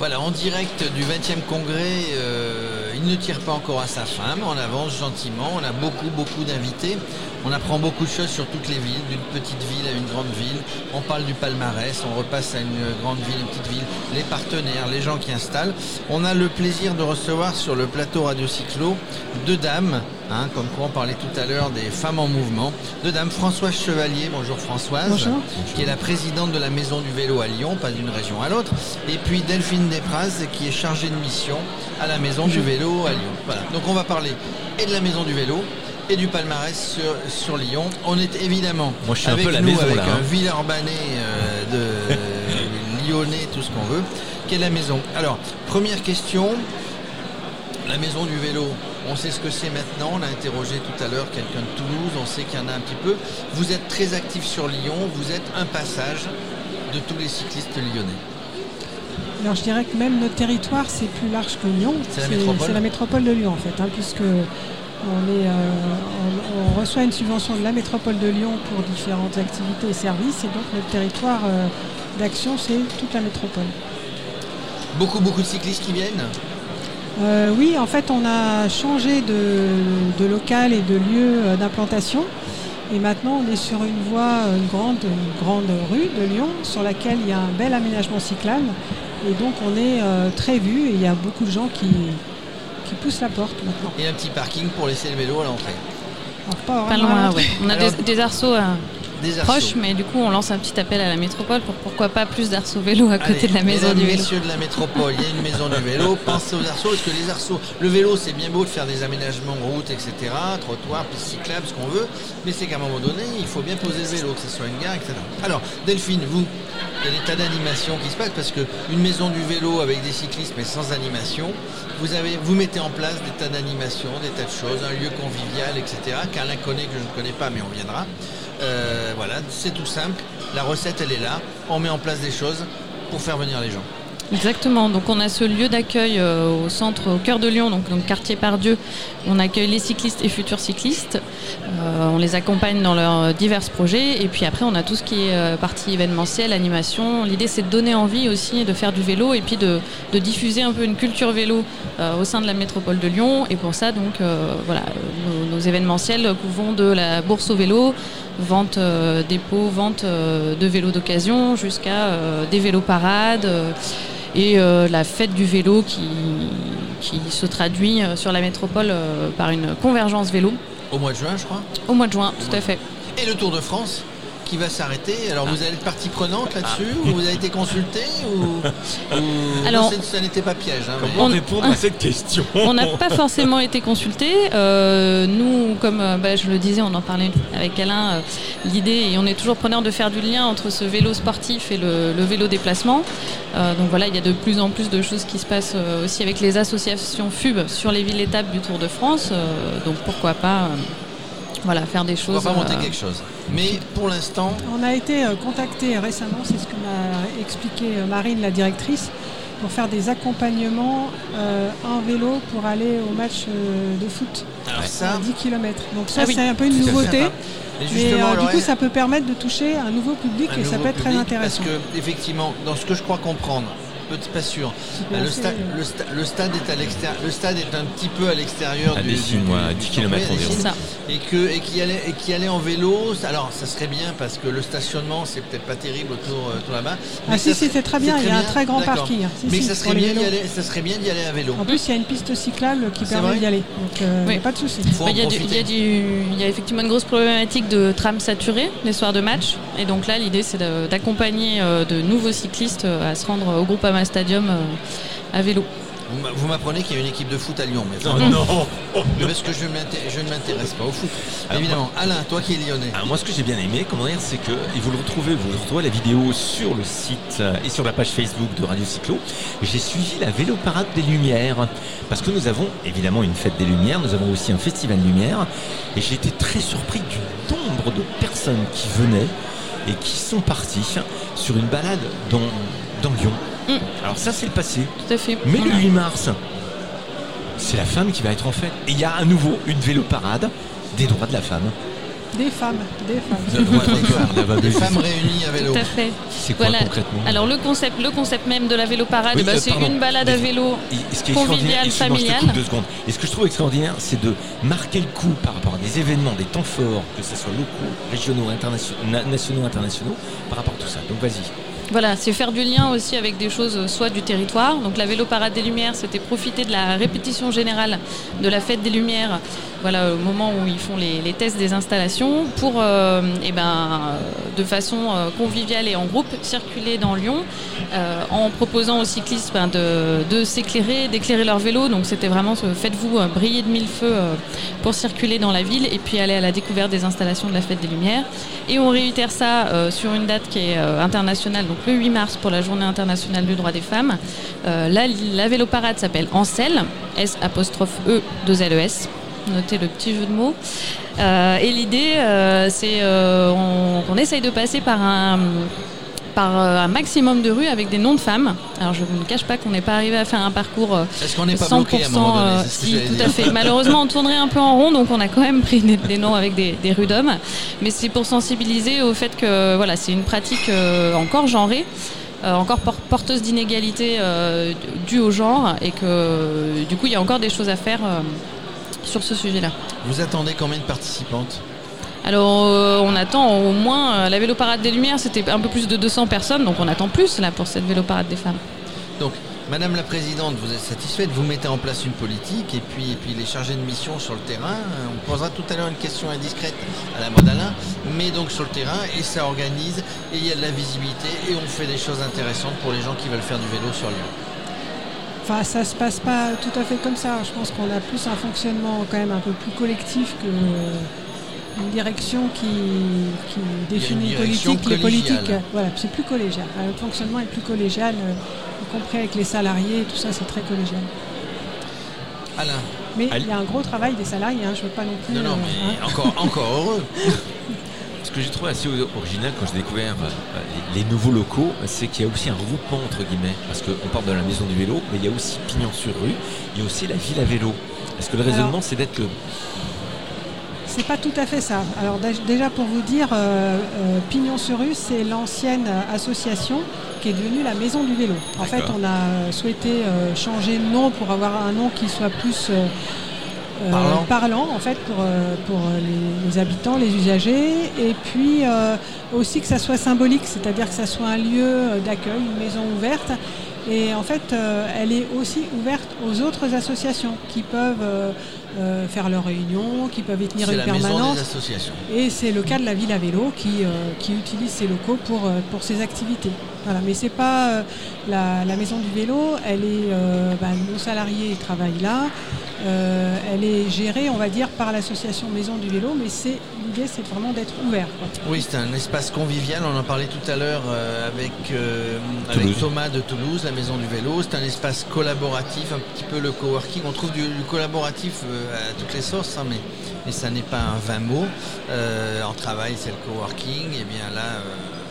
Voilà, en direct du 20e congrès, euh, il ne tire pas encore à sa mais on avance gentiment. On a beaucoup, beaucoup d'invités. On apprend beaucoup de choses sur toutes les villes, d'une petite ville à une grande ville. On parle du palmarès, on repasse à une grande ville, une petite ville, les partenaires, les gens qui installent. On a le plaisir de recevoir sur le plateau Radio Cyclo deux dames, hein, comme quoi on parlait tout à l'heure des femmes en mouvement. Deux dames, Françoise Chevalier, bonjour Françoise, Bonjour. qui est la présidente de la Maison du Vélo à Lyon, pas d'une région à l'autre. Et puis Delphine Despraz, qui est chargée de mission à la Maison du Vélo à Lyon. Voilà. Donc on va parler et de la Maison du Vélo et du palmarès sur, sur Lyon. On est évidemment Moi, je suis un avec peu la nous maison, avec là, un. Villeurbanais euh, de Lyonnais, tout ce qu'on veut. Quelle est la maison Alors, première question. La maison du vélo, on sait ce que c'est maintenant. On a interrogé tout à l'heure quelqu'un de Toulouse. On sait qu'il y en a un petit peu. Vous êtes très actif sur Lyon. Vous êtes un passage de tous les cyclistes lyonnais. Alors je dirais que même notre territoire c'est plus large que Lyon. C'est la métropole c'est la métropole de Lyon en fait, hein, puisque on, est, euh, on, on reçoit une subvention de la métropole de Lyon pour différentes activités et services, et donc notre territoire euh, d'action c'est toute la métropole. Beaucoup, beaucoup de cyclistes qui viennent? Euh, oui, en fait on a changé de, de local et de lieu euh, d'implantation. Et maintenant, on est sur une voie, une grande, une grande rue de Lyon, sur laquelle il y a un bel aménagement cyclable. Et donc, on est euh, très vu et il y a beaucoup de gens qui, qui poussent la porte maintenant. Et un petit parking pour laisser le vélo à l'entrée. Pas Pas à loin, ouais. On a Alors- des, des arceaux euh, Des arceaux. proches, mais du coup, on lance un petit appel à la métropole pour pourquoi pas plus d'arceaux vélo à côté Allez, de la maison mesdames, du vélo. messieurs de la métropole, il y a une maison du vélo, pensez aux arceaux, parce que les arceaux, le vélo c'est bien beau de faire des aménagements, routes, etc., trottoirs, pistes cyclables, ce qu'on veut, mais c'est qu'à un moment donné, il faut bien poser le vélo, que ce soit une gare, etc. Alors, Delphine, vous, il y a des tas d'animations qui se passent, parce qu'une maison du vélo avec des cyclistes, mais sans animation, vous, avez, vous mettez en place des tas d'animations, des tas de choses, un lieu convivial, etc., qu'Alain connaît, que je ne connais pas, mais on viendra. Euh, voilà, c'est tout simple, la recette elle est là, on met en place des choses pour faire venir les gens. Exactement. Donc, on a ce lieu d'accueil euh, au centre, au cœur de Lyon, donc, donc quartier Pardieu. On accueille les cyclistes et futurs cyclistes. Euh, on les accompagne dans leurs divers projets. Et puis après, on a tout ce qui est euh, partie événementielle, animation. L'idée, c'est de donner envie aussi de faire du vélo et puis de, de diffuser un peu une culture vélo euh, au sein de la métropole de Lyon. Et pour ça, donc, euh, voilà, nos, événementiels vont de la bourse au vélo, vente euh, dépôt, vente euh, de vélos d'occasion, jusqu'à euh, des vélos parades. Et euh, la fête du vélo qui, qui se traduit euh, sur la métropole euh, par une convergence vélo Au mois de juin, je crois. au mois de juin, tout à fait. Et le Tour de France? Qui va s'arrêter. Alors vous allez être partie prenante là-dessus ou vous avez été consulté ou, ou- Alors- Non, ça n'était pas piège. hein, mais- Comment On- répondre à cette question On n'a pas forcément été consulté. Euh, nous, comme euh, bah, je le disais, on en parlait avec Alain, euh, l'idée, et on est toujours preneur de faire du lien entre ce vélo sportif et le, le vélo déplacement. Euh, donc voilà, il y a de plus en plus de choses qui se passent euh, aussi avec les associations FUB sur les villes étapes du Tour de France. Euh, donc pourquoi pas euh, voilà, faire des On choses. va pas monter euh, quelque chose. Mais pour l'instant, On a été euh, contacté récemment, c'est ce que m'a expliqué euh, Marine, la directrice, pour faire des accompagnements euh, en vélo pour aller au match euh, de foot alors à ça, 10 km. Donc ça, Ah oui, c'est un peu une nouveauté. Mais justement, euh, du coup, ça peut permettre de toucher un nouveau public un et ça peut être très intéressant. Parce que effectivement, dans ce que je crois comprendre, peut-être pas sûr. peut Le, sta- le sta- le stade est à l'extérieur. Le stade est un petit peu à l'extérieur À du, Dessines, du- ouais, à du 10 centre, kilomètres oui, à environ. Et que et qui allait et qui allait en vélo. Alors ça serait bien parce que le stationnement c'est peut-être pas terrible autour, euh, autour là-bas. Ah si, c'est très bien, il y a un très grand parking. Si, Mais si, ça serait bien d'y vélos. aller. Ça serait bien d'y aller à vélo. En plus, il y a une piste cyclable qui C'est permet d'y aller. Donc, euh, Oui. pas de souci. Bah, Il y, a y y effectivement une grosse problématique de tram saturé les soirs de match. Et donc là, l'idée, c'est de- d'accompagner euh, de nouveaux cyclistes euh, à se rendre au Groupama Stadium euh, à vélo. Vous m'a- Vous m'apprenez qu'il y a une équipe de foot à Lyon, mais Non, non parce que je, ne m'intéresse pas au foot. Alors, Évidemment, Alain, toi qui es lyonnais. Alors moi ce que j'ai bien aimé, comment dire, c'est que et vous le retrouvez, vous retrouvez la vidéo sur le site et sur la page Facebook de Radio Cyclo. J'ai suivi la vélo parade des Lumières parce que nous avons évidemment une fête des Lumières, nous avons aussi un festival Lumière et j'ai été très surpris du nombre de personnes qui venaient et qui sont parties sur une balade dans, dans Lyon. Mm. Alors ça c'est le passé, Tout à fait. mais le 8 mars, c'est la femme qui va être en fête. Et il y a à nouveau une vélo parade des droits de la femme. Des femmes, des femmes. Des femmes réunies à vélo. Tout à fait. C'est quoi Voilà. concrètement Alors le concept, le concept même de la vélo parade, Oui, bah, c'est une balade à vélo. Et ce qui est Convivial, extraordinaire, excuse-moi, je te familial. coupe deux secondes. Et ce que je trouve extraordinaire, c'est de marquer le coup par rapport à des événements, des temps forts, que ce soit locaux, régionaux, internationaux, nationaux, internationaux, par rapport à tout ça. Donc vas-y. Voilà, c'est faire du lien aussi avec des choses euh, soit du territoire. Donc la vélo parade des Lumières, c'était profiter de la répétition générale de la fête des Lumières, voilà, au moment où ils font les, tests des installations, pour euh, eh ben, euh, de façon euh, conviviale et en groupe circuler dans Lyon, en proposant aux cyclistes ben, de, s'éclairer, d'éclairer leur vélo. Donc c'était vraiment ce faites-vous briller de mille feux pour circuler dans la ville et puis aller à la découverte des installations de la fête des Lumières. Et on réitère ça sur une date qui est internationale, donc le 8 mars pour la journée internationale du droit des femmes. La, la vélo parade s'appelle Ancel, S apostrophe E 2 L E. Notez le petit jeu de mots. Euh, et l'idée, euh, c'est euh, on, on essaye de passer par un par un maximum de rues avec des noms de femmes. Alors je ne cache pas qu'on n'est pas arrivé à faire un parcours euh, Est-ce qu'on n'est pas 100%, bloqué à un moment donné euh, C'est ce que si, tout à fait. Malheureusement, on tournerait un peu en rond, donc on a quand même pris des, des noms avec des, des rues d'hommes. Mais c'est pour sensibiliser au fait que voilà, c'est une pratique encore genrée. euh, encore por- porteuse d'inégalités euh, dues au genre et que du coup il y a encore des choses à faire euh, sur ce sujet-là. Vous attendez combien de participantes? Alors euh, on attend au moins euh, la vélo parade des Lumières, c'était un peu plus de 200 personnes, donc on attend plus là pour cette vélo parade des femmes. Donc, Madame la Présidente, vous êtes satisfaite Vous mettez en place une politique et puis, et puis les chargés de mission sur le terrain. euh, On posera tout à l'heure une question indiscrète à la mode Alain, mais donc sur le terrain et ça organise et il y a de la visibilité et on fait des choses intéressantes pour les gens qui veulent faire du vélo sur Lyon. Enfin, ça se passe pas tout à fait comme ça. Je pense qu'on a plus un fonctionnement quand même un peu plus collectif que une direction qui, qui définit politique. Les politiques, euh, voilà, c'est plus collégial. Euh, Le fonctionnement est plus collégial, euh, y compris avec les salariés, tout ça, c'est très collégial. Alain, Mais il y a un gros travail des salariés. Hein, je veux pas non plus. non, non, euh, mais hein. encore, encore heureux. Ce que j'ai trouvé assez original quand j'ai découvert euh, les, les nouveaux locaux, c'est qu'il y a aussi un regroupement entre guillemets. Parce qu'on parle de la maison du vélo, mais il y a aussi Pignon sur rue, il y a aussi la ville à vélo. Est-ce que le raisonnement c'est d'être le. C'est pas tout à fait ça. Alors dé- déjà pour vous dire, euh, euh, Pignon sur rue, c'est l'ancienne association qui est devenue la Maison du vélo. En fait, on a souhaité euh, changer de nom pour avoir un nom qui soit plus euh, euh, Parlant. en fait pour, euh, pour euh, les, les habitants, les usagers, et puis euh, aussi que ça soit symbolique, c'est-à-dire que ça soit un lieu d'accueil, une maison ouverte. Et en fait, elle est aussi ouverte aux autres associations qui peuvent euh, faire leurs réunions, qui peuvent y tenir une la permanence. des associations. Et c'est le cas de la ville à vélo qui, euh, qui utilise ces locaux pour, euh, pour ses activités. Voilà. Mais c'est pas euh, la, la maison du vélo, elle est, euh, ben, nos salariés travaillent là. Euh, elle est gérée, on va dire, par l'association Maison du vélo, mais c'est l'idée, c'est vraiment d'être ouvert. quoi. Oui, c'est un espace convivial. On en parlait tout à l'heure euh, avec, euh, avec. Thomas de Toulouse, la Maison du Vélo. C'est un espace collaboratif, un petit peu le coworking. On trouve du, du collaboratif euh, à toutes les sauces, hein, mais, mais ça n'est pas un vain mot. Euh, en travail, c'est le coworking. Et bien là,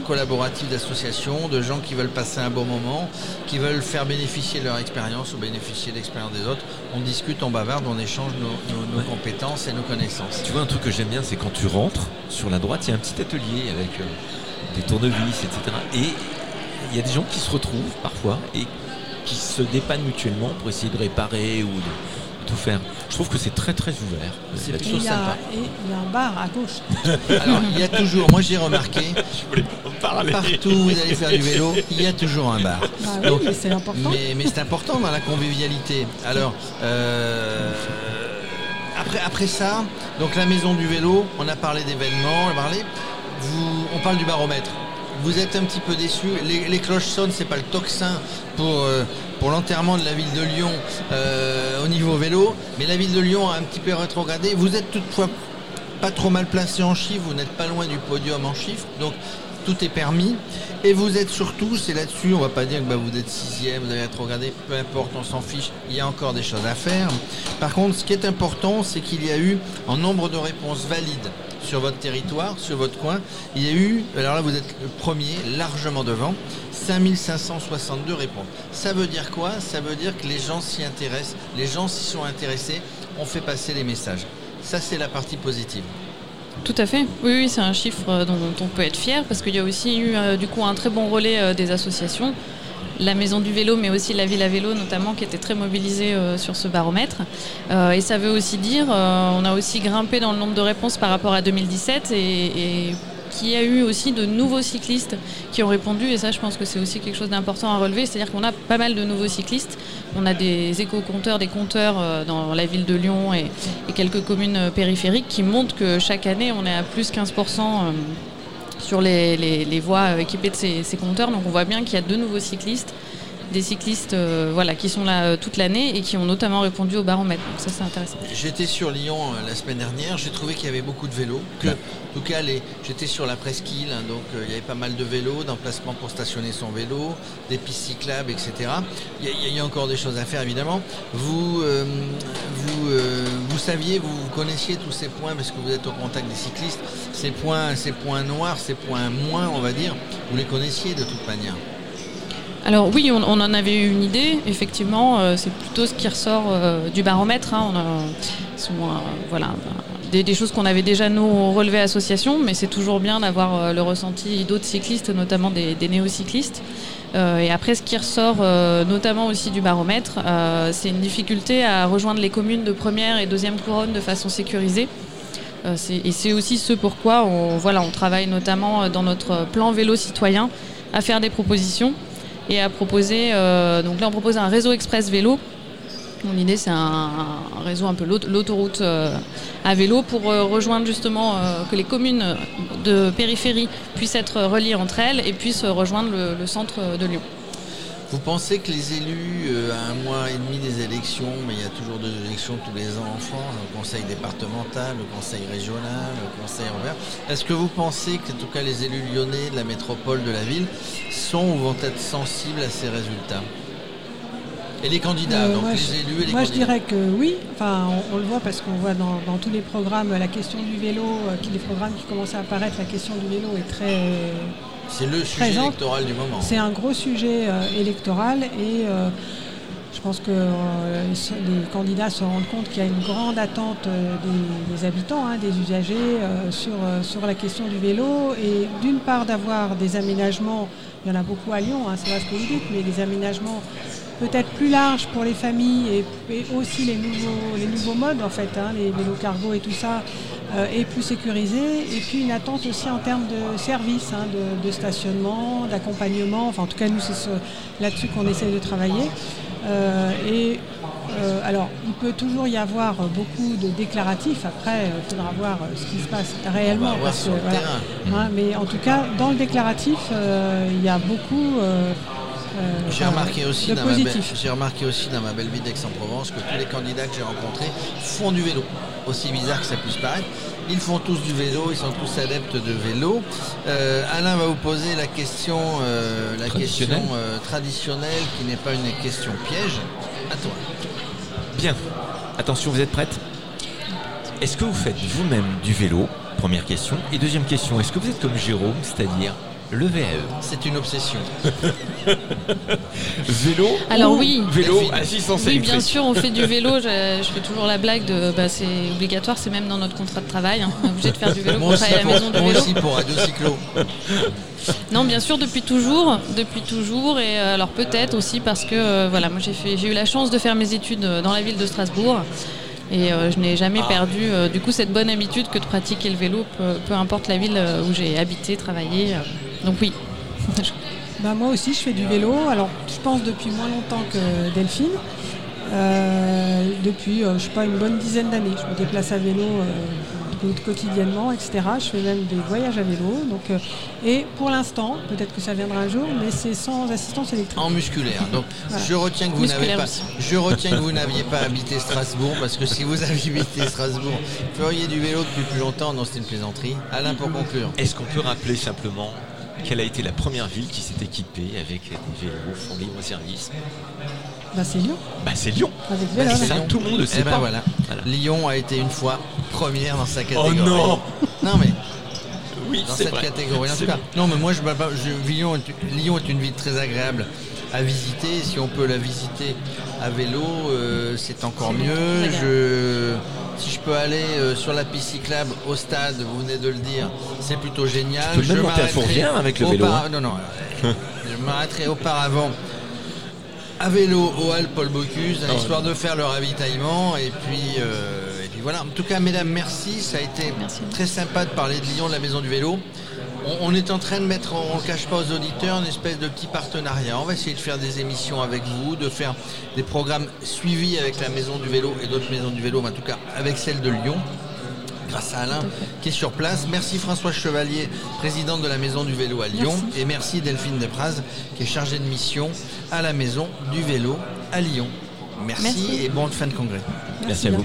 collaboratif d'associations, de gens qui veulent passer un bon moment, qui veulent faire bénéficier leur expérience ou bénéficier de l'expérience des autres. On discute, on bavarde, on échange nos, nos- nos Ouais. compétences et nos connaissances. Tu vois un truc que j'aime bien, c'est quand tu rentres sur la droite, il y a un petit atelier avec euh, des tournevis, etc. Et il y a des gens qui se retrouvent parfois et qui se dépannent mutuellement pour essayer de réparer ou de tout faire. Je trouve que c'est très très ouvert. C'est Et plutôt il, y a, sympa. et il y a un bar à gauche. Alors, il y a toujours, moi j'ai remarqué. Partout où vous allez faire du vélo, il y a toujours un bar. Bah oui, Donc, mais c'est important. Mais, mais c'est important dans la convivialité. Alors, euh, après, après ça, donc la maison du vélo, on a parlé d'événements, on a parlé. Vous, on parle du baromètre. Vous êtes un petit peu déçus. Les, les cloches sonnent, c'est pas le tocsin pour, euh, pour l'enterrement de la ville de Lyon euh, au niveau vélo, mais la ville de Lyon a un petit peu rétrogradé. Vous êtes toutefois pas trop mal placé en chiffres, vous n'êtes pas loin du podium en chiffres, donc tout est permis. Et vous êtes surtout, c'est là-dessus, on va pas dire que bah, vous êtes sixième, vous avez rétrogradé, peu importe, on s'en fiche, il y a encore des choses à faire. Par contre, ce qui est important, c'est qu'il y a eu un nombre de réponses valides sur votre territoire, sur votre coin. Il y a eu, alors là vous êtes le premier, largement devant, 5562 réponses. Ça veut dire quoi? Ça veut dire que les gens s'y intéressent, les gens s'y sont intéressés, on fait passer les messages. Ça c'est la partie positive. Tout à fait. Oui, oui c'est un chiffre euh, dont on peut être fier parce qu'il y a aussi eu euh, du coup un très bon relais euh, des associations la maison du vélo, mais aussi la ville à vélo notamment, qui était très mobilisée sur ce baromètre. et ça veut aussi dire, on a aussi grimpé dans le nombre de réponses par rapport à 2017 et qu'il y a eu aussi de nouveaux cyclistes qui ont répondu. Et ça, je pense que c'est aussi quelque chose d'important à relever. C'est-à-dire qu'on a pas mal de nouveaux cyclistes. On a des éco-compteurs, des compteurs euh, dans la ville de Lyon et, quelques communes euh, périphériques qui montrent que chaque année, on est à plus 15% euh, sur les, voies équipées de ces, ces compteurs. Donc on voit bien qu'il y a de nouveaux cyclistes des cyclistes euh, voilà, qui sont là euh, toute l'année et qui ont notamment répondu au baromètre. Donc ça c'est intéressant. J'étais sur Lyon euh, la semaine dernière, j'ai trouvé qu'il y avait beaucoup de vélos. Que, en tout cas, j'étais sur la presqu'île, hein, donc il y avait pas mal de vélos, d'emplacements pour stationner son vélo, des pistes cyclables, etc. Il y, a, encore des choses à faire évidemment. Vous, vous, vous saviez, vous, connaissiez tous ces points parce que vous êtes au contact des cyclistes. Ces points, ces points noirs, ces points moins, on va dire, vous les connaissiez de toute manière. Alors oui, on, en avait eu une idée, effectivement, euh, c'est plutôt ce qui ressort euh, du baromètre. Hein. on a, euh, voilà, des, choses qu'on avait déjà nous relevées association, mais c'est toujours bien d'avoir le ressenti d'autres cyclistes, notamment des, des néocyclistes. Et après, ce qui ressort notamment aussi du baromètre, c'est une difficulté à rejoindre les communes de première et deuxième couronne de façon sécurisée. et c'est aussi ce pourquoi on, travaille notamment dans notre plan vélo citoyen à faire des propositions et à proposer. Euh, donc là, on propose un réseau express vélo. L'idée, c'est un, réseau un peu l'autoroute euh, à vélo pour euh, rejoindre justement que les communes de périphérie puissent être reliées entre elles et puissent rejoindre le, centre de Lyon. Vous pensez que les élus, à un mois et demi des élections, mais il y a toujours deux élections tous les ans en France, le conseil départemental, le conseil régional, le conseil envers, est-ce que vous pensez que, en tout cas, les élus lyonnais de la métropole, de la ville, sont ou vont être sensibles à ces résultats? Et les candidats, euh, donc les élus et les Moi, je dirais que oui. Enfin, on, le voit parce qu'on voit dans, tous les programmes la question du vélo, euh, les programmes qui commencent à apparaître, la question du vélo est très. C'est le sujet électoral du moment. C'est un gros sujet euh, électoral et je pense que les candidats se rendent compte qu'il y a une grande attente des, habitants, hein, des usagers sur, sur la question du vélo et d'une part d'avoir des aménagements il y en a beaucoup à Lyon, hein, c'est vrai ce que vous dites, mais des aménagements peut-être plus larges pour les familles et, aussi les nouveaux, les nouveaux modes en fait, hein, les vélos cargo et tout ça, euh, et plus sécurisés. Et puis une attente aussi en termes de services, hein, de, stationnement, d'accompagnement. Enfin en tout cas nous c'est là-dessus qu'on essaie de travailler. Euh, et euh, alors, il peut toujours y avoir beaucoup de déclaratifs. Après, il faudra voir ce qui se passe réellement. mais en tout cas, dans le déclaratif, il y a beaucoup euh, j'ai remarqué, aussi dans ma j'ai remarqué aussi dans ma belle vie d'Aix-en-Provence que tous les candidats que j'ai rencontrés font du vélo. Aussi bizarre que ça puisse paraître. Ils font tous du vélo, ils sont tous adeptes de vélo. Euh, Alain va vous poser la question, euh, la question traditionnelle qui n'est pas une question piège. À toi. Bien. Attention, vous êtes prête Est-ce que vous faites vous-même du vélo? Première question. Et deuxième question, est-ce que vous êtes comme Jérôme, c'est-à-dire le VAE. C'est une obsession. vélo Alors oui. Vélo assistance Oui, bien sûr, on fait du vélo. Je, fais toujours la blague de bah, c'est obligatoire, c'est même dans notre contrat de travail. Hein. On est obligé de faire du vélo pour travailler à la maison du vélo. Moi aussi pour Radio Cyclo. Non, bien sûr, depuis toujours, depuis toujours, et euh, alors peut-être aussi parce que euh, voilà, moi j'ai j'ai eu la chance de faire mes études euh, dans la ville de Strasbourg. Et je n'ai jamais ah. perdu du coup cette bonne habitude que de pratiquer le vélo, peu importe la ville où j'ai habité, travaillé. Donc oui. Bah, moi aussi, je fais du vélo. Alors, je pense depuis moins longtemps que Delphine. Euh, depuis, euh, je sais pas, une bonne dizaine d'années. Je me déplace à vélo euh, quotidiennement, etc. Je fais même des voyages à vélo. Donc, et pour l'instant, peut-être que ça viendra un jour, mais c'est sans assistance électrique. En musculaire. Donc, je retiens que vous n'avez pas, je retiens que vous n'aviez pas habité Strasbourg, parce que si vous aviez habité Strasbourg, vous feriez du vélo depuis plus longtemps. Non, c'était une plaisanterie. Alain, pour conclure. Est-ce qu'on peut rappeler simplement quelle a été la première ville qui s'est équipée avec des vélos font libre service bah c'est Lyon. Bah c'est Lyon. Avec tout le monde le sait eh ben, voilà. Lyon a été une fois première dans sa catégorie. Oh non Non mais Oui, dans c'est cette vrai. catégorie. En tout cas, non, mais moi, je, bah, bah, je- Lyon, est, Lyon est une ville très agréable à visiter. Si on peut la visiter à vélo, euh, c'est encore mieux. je peux aller euh, sur la piste cyclable au stade, vous venez de le dire, c'est plutôt génial. Tu peux même Je monter à Fourvière avec le vélo, hein. Non, non. euh, je m'arrêterai auparavant à vélo au Hall Paul Bocuse, Ah ouais. histoire de faire le ravitaillement. Et puis, euh, et puis voilà. En tout cas, mesdames, merci. Ça a été Merci. très sympa de parler de Lyon, de la maison du vélo. On, on est en train de mettre, on ne cache pas aux auditeurs, une espèce de petit partenariat. On va essayer de faire des émissions avec vous, de faire des programmes suivis avec la maison du vélo et d'autres maisons du vélo, mais en tout cas avec celle de Lyon. Grâce à Alain qui est sur place. Merci François Chevalier, présidente de la Maison du Vélo à Lyon. Merci. Et merci Delphine Depraz, qui est chargée de mission à la Maison du Vélo à Lyon. Merci, Merci. et bonne fin de congrès. Merci à vous.